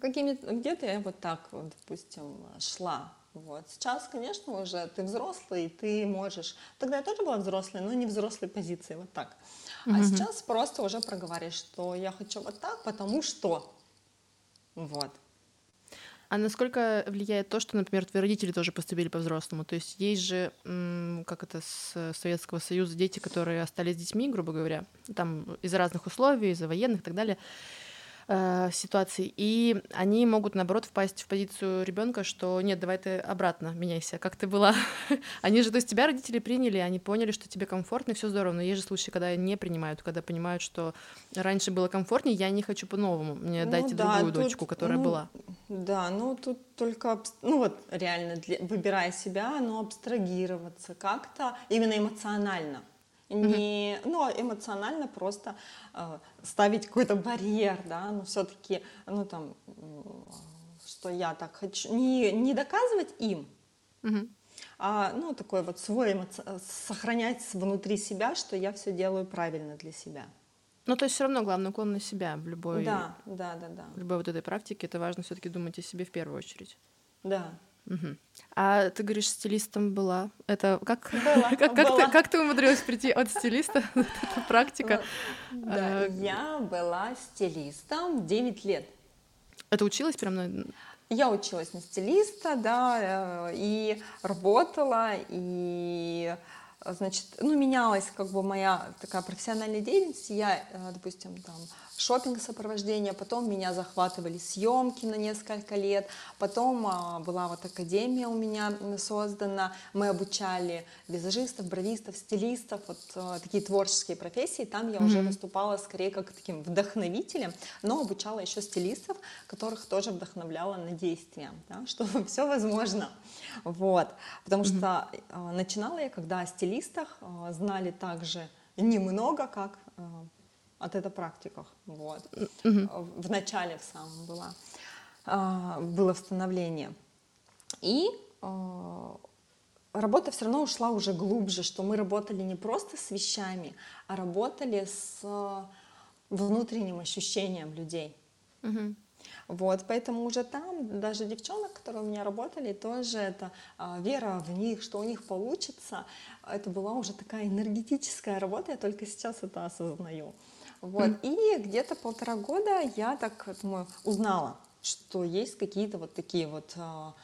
какими где-то я вот так, вот, допустим, шла вот. Сейчас, конечно, уже ты взрослый, ты можешь... Тогда я тоже была взрослой, но не взрослой позиции, вот так. А сейчас просто уже проговоришь, что я хочу вот так, потому что... Вот. А насколько влияет то, что, например, твои родители тоже поступили по-взрослому? То есть есть же, как это с Советского Союза, дети, которые остались детьми, грубо говоря, там из-за разных условий, из-за военных и так далее э, ситуаций, и они могут, наоборот, впасть в позицию ребенка, что нет, давай ты обратно меняйся, как ты была. они же, то есть тебя родители приняли, они поняли, что тебе комфортно, и все здорово, но есть же случаи, когда не принимают, когда понимают, что раньше было комфортнее, я не хочу по-новому, мне ну, дайте да, другую тут, дочку, которая ну, была. Да, ну тут только, ну вот реально, для, выбирая себя, но абстрагироваться как-то, именно эмоционально не, ну, эмоционально просто э, ставить какой-то барьер, да, но все-таки, ну, там, что я так хочу, не, не доказывать им, угу. а, ну, такой вот свой эмоци... сохранять внутри себя, что я все делаю правильно для себя. Ну, то есть все равно главный уклон на себя в любой, да, да, да, да. В любой вот этой практике это важно все-таки думать о себе в первую очередь. Да, А ты говоришь, стилистом была. Это как, Была, как, как, была. ты, как ты умудрилась прийти от стилиста? Эта практика. Да, Э, я была стилистом 9 лет. Это училась прям на... Я училась на стилиста, да, э, и работала, и, значит, ну, менялась как бы моя такая профессиональная деятельность. Я, э, допустим, там, шопинг сопровождение, потом меня захватывали съемки на несколько лет, потом а, была вот академия у меня создана, мы обучали визажистов, бровистов, стилистов, вот а, такие творческие профессии, там я уже выступала скорее как таким вдохновителем, но обучала еще стилистов, которых тоже вдохновляла на действия, да, что все возможно, вот, потому что а, начинала я, когда о стилистах знали также немного, как от этой практиках, вот. Мгм. В начале в самом была, а, было становление. И а, работа все равно ушла уже глубже, что мы работали не просто с вещами, а работали с внутренним ощущением людей. Мгм. Вот, поэтому уже там даже девчонок, которые у меня работали, тоже это а, вера в них, что у них получится. Это была уже такая энергетическая работа, я только сейчас это осознаю. Вот, и где-то полтора года я так думаю, узнала, что есть какие-то вот такие вот а,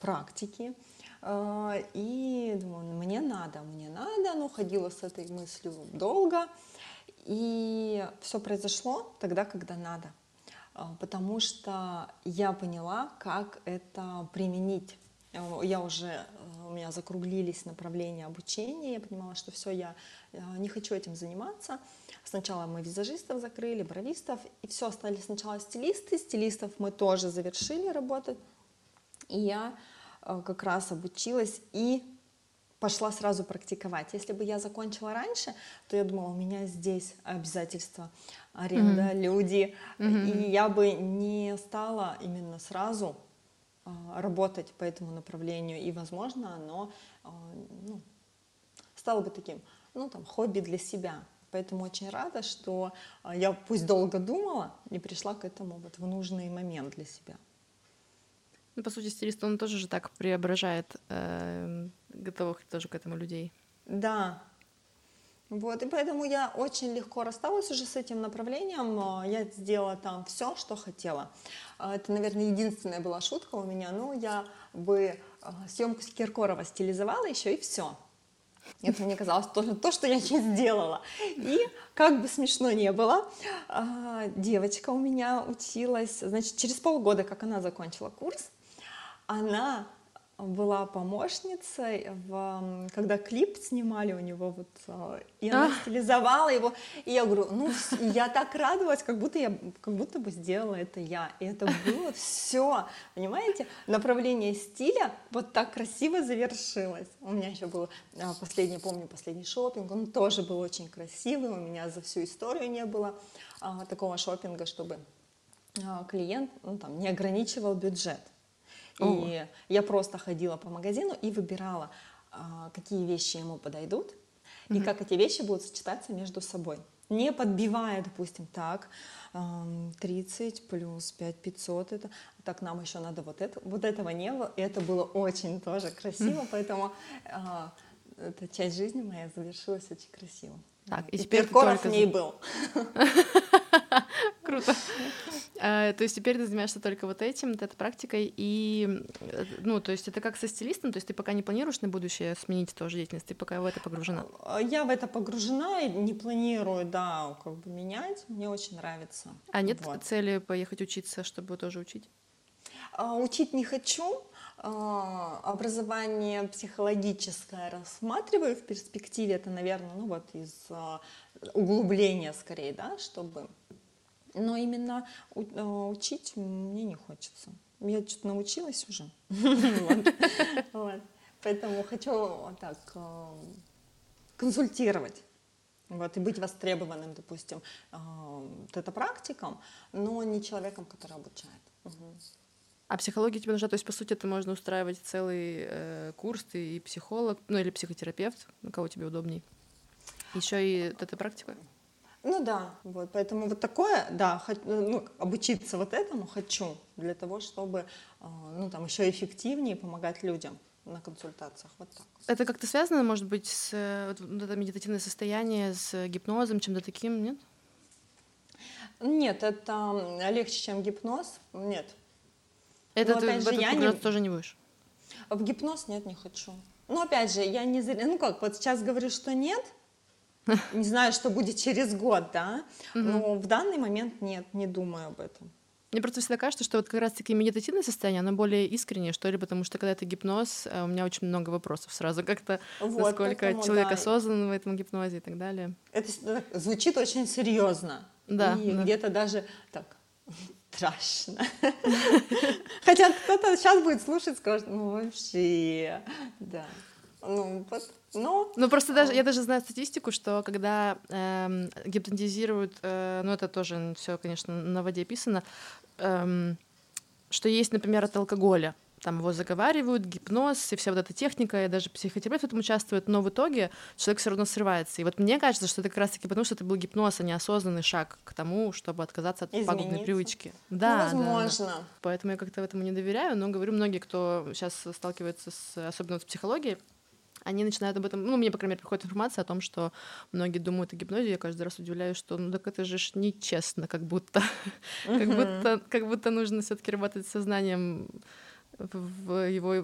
практики. А, И думаю, «Ну, мне надо, мне надо, ну ходила с этой мыслью долго. И все произошло тогда, когда надо. А, Потому что я поняла, как это применить. Я уже, у меня закруглились направления обучения, я понимала, что все, я э, не хочу этим заниматься. Сначала мы визажистов закрыли, бровистов, и все, стали сначала стилисты. Стилистов мы тоже завершили работать. И я э, как раз обучилась и пошла сразу практиковать. Если бы я закончила раньше, то я думала, у меня здесь обязательства, аренда, люди, Мгм. и я бы не стала именно сразу работать по этому направлению, и, возможно, оно а, ну, стало бы таким, ну, там, хобби для себя. Поэтому очень рада, что а, я пусть долго думала и пришла к этому вот в нужный момент для себя. Ну, по сути, стилист, он тоже же так преображает э, готовых тоже к этому людей. Да. Вот, и поэтому я очень легко рассталась уже с этим направлением. Я сделала там все, что хотела. А, Это, наверное, единственная была шутка у меня. Ну, я бы а, съемку с Киркорова стилизовала еще и все. Это мне казалось тоже то, что я не сделала. И как бы смешно не было, а, девочка у меня училась, значит, через полгода, как она закончила курс, она была помощницей, в, когда клип снимали у него, вот, а, и она А. стилизовала его, и я говорю, ну, я так радовалась, как будто я, как будто бы сделала это я, и это было все, понимаете, направление стиля вот так красиво завершилось. У меня еще был а, последний, помню, последний шопинг, он тоже был очень красивый, у меня за всю историю не было а, такого шопинга, чтобы клиент ну, там, не ограничивал бюджет. О. И я просто ходила по магазину и выбирала, а, какие вещи ему подойдут и как эти вещи будут сочетаться между собой. Не подбивая, допустим, так, ам, 30 плюс 5 500, это, так нам еще надо вот это, вот этого не было, и это было очень тоже красиво, поэтому а, эта часть жизни моя завершилась очень красиво. Так, и Вот. теперь Киркоров только в ней был. Круто. А, То есть теперь ты занимаешься только вот этим, вот этой практикой, и, ну, то есть это как со стилистом, то есть ты пока не планируешь на будущее сменить тоже деятельность, ты пока в это погружена. А, Я в это погружена и не планирую, да, как бы менять. Мне очень нравится. А нет Вот. цели поехать учиться, чтобы тоже учить? А, Учить не хочу. Образование психологическое рассматриваю в перспективе. Это, наверное, ну вот из углубления скорее, да, чтобы... Но именно а, учить мне не хочется. Я что-то научилась уже. Поэтому хочу так а, консультировать. Вот, и быть востребованным, допустим, вот это практиком, но не человеком, который обучает. А психология тебе нужна, то есть, по сути, это можно устраивать целый э, курс, ты и психолог, ну или психотерапевт, на кого тебе удобней. Еще и вот эта практика. Ну да, вот, поэтому вот такое, да, ну, обучиться вот этому хочу для того, чтобы, а, ну, там, еще эффективнее помогать людям на консультациях, вот так. Это как-то связано, может быть, с вот, это медитативное состояние, с гипнозом, чем-то таким, нет? Нет, это легче, чем гипноз, нет. Это Но, ты в этот я не... тоже не будешь? В гипноз нет, не хочу. Ну, опять же, я не... Ну как, вот сейчас говорю, что нет, не знаю, что будет через год, да, но в данный момент нет, не думаю об этом. Мне просто всегда кажется, что вот как раз-таки медитативное состояние, оно более искреннее, что ли, потому что когда это гипноз, э, у меня очень много вопросов сразу как-то, вот, насколько поэтому, человек да. осознан в этом гипнозе и так далее. Это звучит очень серьезно. Да. И да. где-то даже так страшно. Хотя кто-то сейчас будет слушать, скажет, ну вообще, да. Ну, вот, но... Ну, просто даже, я даже знаю статистику, что когда э, гипнотизируют, э, ну, это тоже все, конечно, на воде писано, э, что есть, например, от алкоголя там его заговаривают, гипноз и вся вот эта техника, и даже психотерапевт в этом участвует, но в итоге человек все равно срывается. И вот мне кажется, что это как раз-таки потому, что это был гипноз, а не осознанный шаг к тому, чтобы отказаться от Измениться. пагубной привычки. Да, ну, возможно. Да, да. Поэтому я как-то в этому не доверяю, но говорю, многие, кто сейчас сталкивается с, особенно с психологией, они начинают об этом, ну, мне, по крайней мере, приходит информация о том, что многие думают о гипнозе, я каждый раз удивляюсь, что, ну, так это же ж нечестно, как будто, как будто, как будто нужно все таки работать с сознанием в его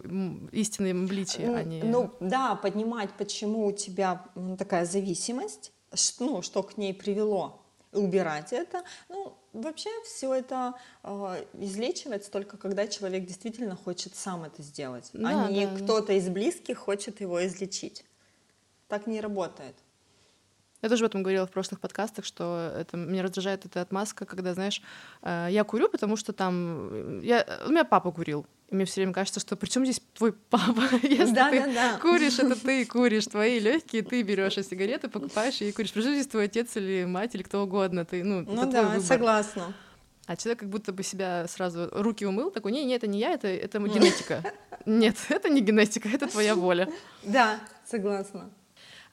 истинном обличии, а не... Ну да, поднимать, почему у тебя такая зависимость, ну, что к ней привело, убирать это. Ну, вообще все это э, излечивается только когда человек действительно хочет сам это сделать, да, а не да, кто-то из близких хочет его излечить. Так не работает. Я тоже об этом говорила в прошлых подкастах, что это меня раздражает эта отмазка, когда, знаешь, э, я курю, потому что там я, у меня папа курил, и мне все время кажется, что причем здесь твой папа? Если да, ты да, да. куришь, это ты куришь, твои легкие, ты берешь сигареты, покупаешь и куришь. Причем здесь твой отец или мать или кто угодно, ты, ну, ну это да, твой выбор. согласна. А человек как будто бы себя сразу руки умыл, такой, не, не, это не я, это, это генетика. Нет, это не генетика, это твоя воля. Да, согласна.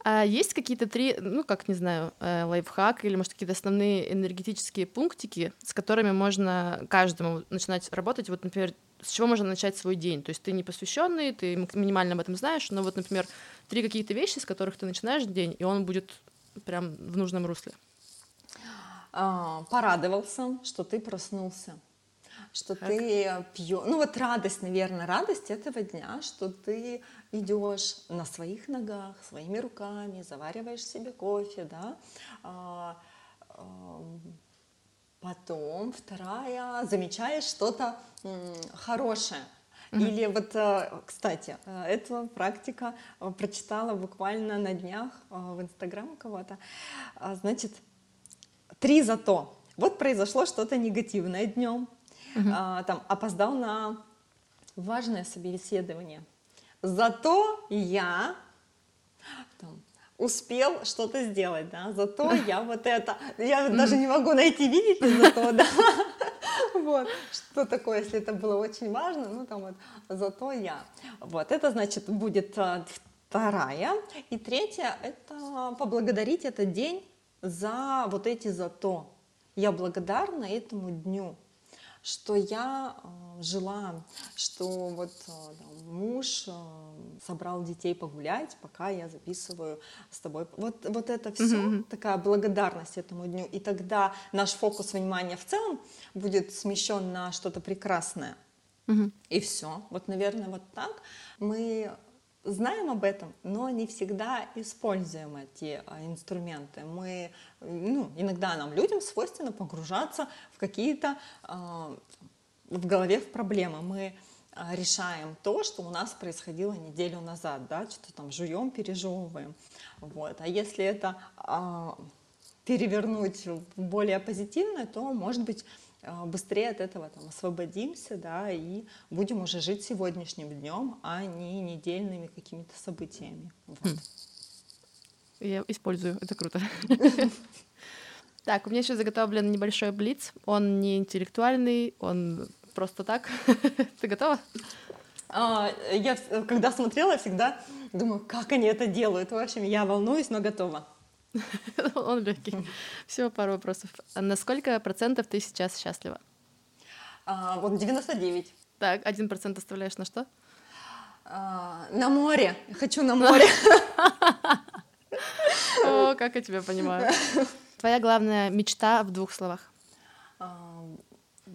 А есть какие-то три, ну, как, не знаю, э, лайфхак или, может, какие-то основные энергетические пунктики, с которыми можно каждому начинать работать? Вот, например, с чего можно начать свой день. То есть ты не посвященный, ты минимально об этом знаешь, но вот, например, три какие-то вещи, с которых ты начинаешь день, и он будет прям в нужном русле. А, порадовался, что ты проснулся, что так. ты пьешь. Ну вот радость, наверное, радость этого дня, что ты идешь на своих ногах, своими руками, завариваешь себе кофе, да. А, а, потом вторая, замечаешь что-то хорошее. Или вот, э, кстати, э, эту практика э, прочитала буквально на днях в Инстаграм кого-то. Значит, три за то. Вот произошло что-то негативное днем, mm-hmm. там опоздал на важное собеседование. Зато я там, успел что-то сделать, да, зато я вот это, я даже не могу найти, видите, зато, да, вот, что такое, если это было очень важно, ну, там вот, зато я, вот, это, значит, будет а, вторая, и третья, это поблагодарить этот день за вот эти зато, я благодарна этому дню, что я э, жила, что вот э, там, муж э, собрал детей погулять, пока я записываю с тобой. Вот, вот это все mm-hmm. такая благодарность этому дню. И тогда наш фокус внимания в целом будет смещен на что-то прекрасное. Mm-hmm. И все. Вот, наверное, вот так мы знаем об этом, но не всегда используем эти а, инструменты. Мы, ну, иногда нам, людям, свойственно погружаться в какие-то, э, в голове в проблемы. Мы а, решаем то, что у нас происходило неделю назад, да, что-то там жуем, пережевываем. Вот. А если это перевернуть в более позитивное, то, может быть, а, быстрее от этого там, освободимся, да, и будем уже жить сегодняшним днем, а не недельными какими-то событиями. Вот. Хм. Я использую, это круто. Так, у меня еще заготовлен небольшой блиц. Он не интеллектуальный, он просто так. Ты готова? А, я когда смотрела, всегда думаю, как они это делают. В общем, я волнуюсь, но готова. Он легкий. Всего пару вопросов. А на сколько процентов ты сейчас счастлива? А, вот 99. Так, один процент оставляешь на что? А, на море. Хочу на море. О, как я тебя понимаю. Твоя главная мечта в двух словах?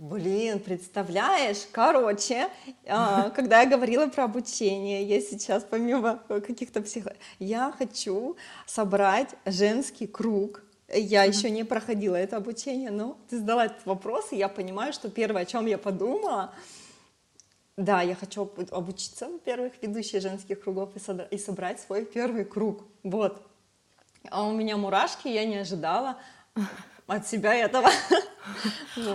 Блин, представляешь? Короче, а, когда я говорила про обучение, я сейчас помимо каких-то псих... Я хочу собрать женский круг я еще не проходила это обучение, но ты задала этот вопрос, и я понимаю, что первое, о чем я подумала, да, я хочу обучиться, во-первых, ведущей женских кругов и, собрать свой первый круг. Вот. А у меня мурашки, я не ожидала от себя этого.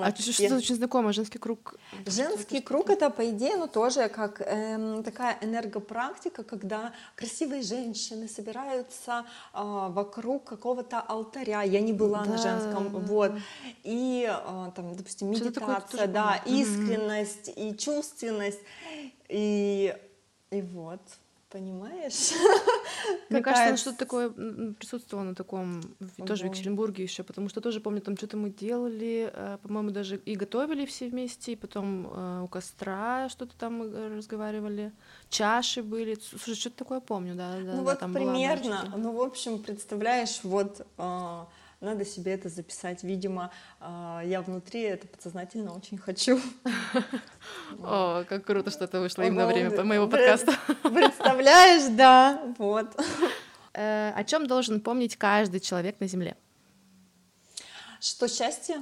А что-то очень знакомое, женский круг. Женский круг это, по идее, ну тоже как эм, такая энергопрактика, когда красивые женщины собираются а, вокруг какого-то алтаря. Я не была на женском, вот. И а, там, допустим, медитация, да, искренность и чувственность. И, и вот. Понимаешь? Мне кажется, что-то такое присутствовало на таком, тоже в Екатеринбурге еще, потому что тоже помню, там что-то мы делали, э, по-моему, даже и готовили все вместе, и потом э, у костра что-то там разговаривали, чаши были. Слушай, что-то такое помню, да. Ну вот примерно, ну в общем, представляешь, вот а, надо себе это записать. Видимо, а, я внутри это подсознательно очень хочу. О, как круто, что это вышло именно время моего подкаста. Представляешь, да, вот. Э, о чем должен помнить каждый человек на Земле? Что счастье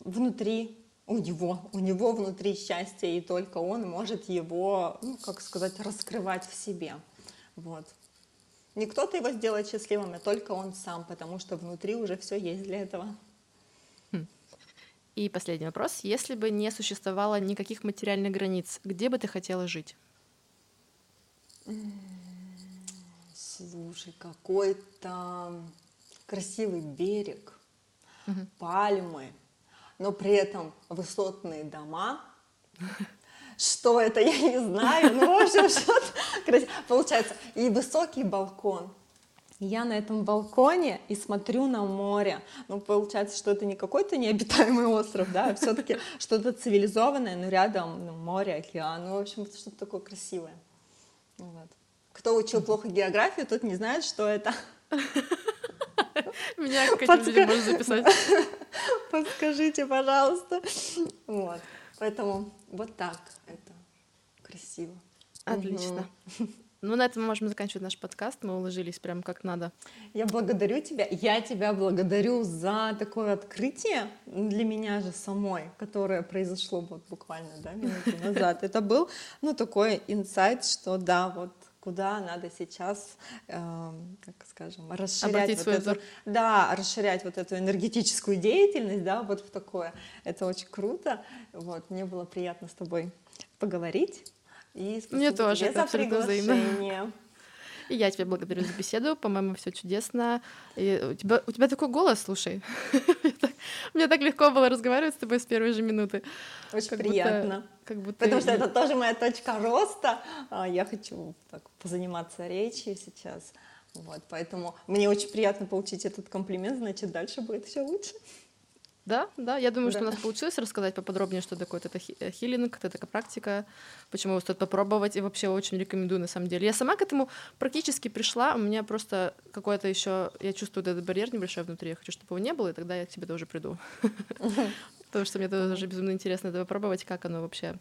внутри у него, у него внутри счастье, и только он может его, ну, как сказать, раскрывать в себе. Вот. Не кто-то его сделает счастливым, а только он сам, потому что внутри уже все есть для этого. Хм. И последний вопрос. Если бы не существовало никаких материальных границ, где бы ты хотела жить? Слушай, какой-то красивый берег, угу. пальмы, но при этом высотные дома, что это, я не знаю. Ну, в общем, что-то. Получается, и высокий балкон. Я на этом балконе и смотрю на море. Ну, получается, что это не какой-то необитаемый остров, да, а все-таки что-то цивилизованное, но рядом ну, море, океан. Ну, в общем, что-то такое красивое. Вот. Кто учил плохо географию, тот не знает, что это. Меня как Подска... можно записать. Подскажите, пожалуйста. Вот. Поэтому вот так красиво. Отлично. Угу. Ну, на этом мы можем заканчивать наш подкаст. Мы уложились прям как надо. Я благодарю тебя. Я тебя благодарю за такое открытие для меня же самой, которое произошло вот буквально да, минуту назад. Это был, ну, такой инсайт, что да, вот куда надо сейчас, э, как скажем, расширять вот эту, да, расширять вот эту энергетическую деятельность, да, вот в такое. Это очень круто. Вот, мне было приятно с тобой поговорить. И Мне тоже, это абсолютно взаимно. И я тебя благодарю за беседу. По-моему, все чудесно. И у тебя, у тебя такой голос, слушай. Мне так легко было разговаривать с тобой с первой же минуты. Очень как приятно. Будто, как будто... Потому что это тоже моя точка роста. А, я хочу так, позаниматься речью сейчас. Вот, поэтому мне очень приятно получить этот комплимент, значит, дальше будет все лучше. Да, да, я думаю, да. что у нас получилось рассказать поподробнее, что такое это э, хилинг, это такая практика, почему его стоит попробовать, и вообще очень рекомендую на самом деле. Я сама к этому практически пришла, у меня просто какое-то еще, я чувствую этот барьер небольшой внутри, я хочу, чтобы его не было, и тогда я к тебе тоже приду. Потому что мне тоже безумно интересно это попробовать, как оно вообще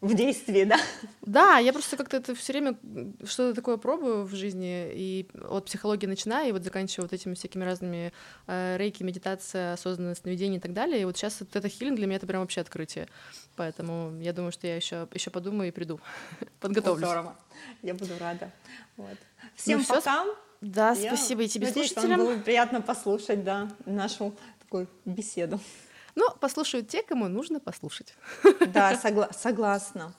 в действии, да? Да, я просто как-то это все время что-то такое пробую в жизни, и от психологии начиная, и вот заканчивая вот этими всякими разными э, рейки, медитация, осознанное сновидение и так далее. И вот сейчас вот это хилинг для меня это прям вообще открытие. Поэтому я думаю, что я еще, еще подумаю и приду. Подготовлюсь. Здорово. Я буду рада. Вот. Всем ну, пока. Да, я спасибо и тебе, надеюсь, слушателям. Вам было приятно послушать, да, нашу такую беседу. Но послушают те, кому нужно послушать. Да, согла- согласна.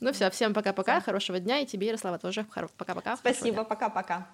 Ну все, всем пока-пока, хорошего дня, и тебе, Ярослава, тоже пока-пока. Спасибо, пока-пока.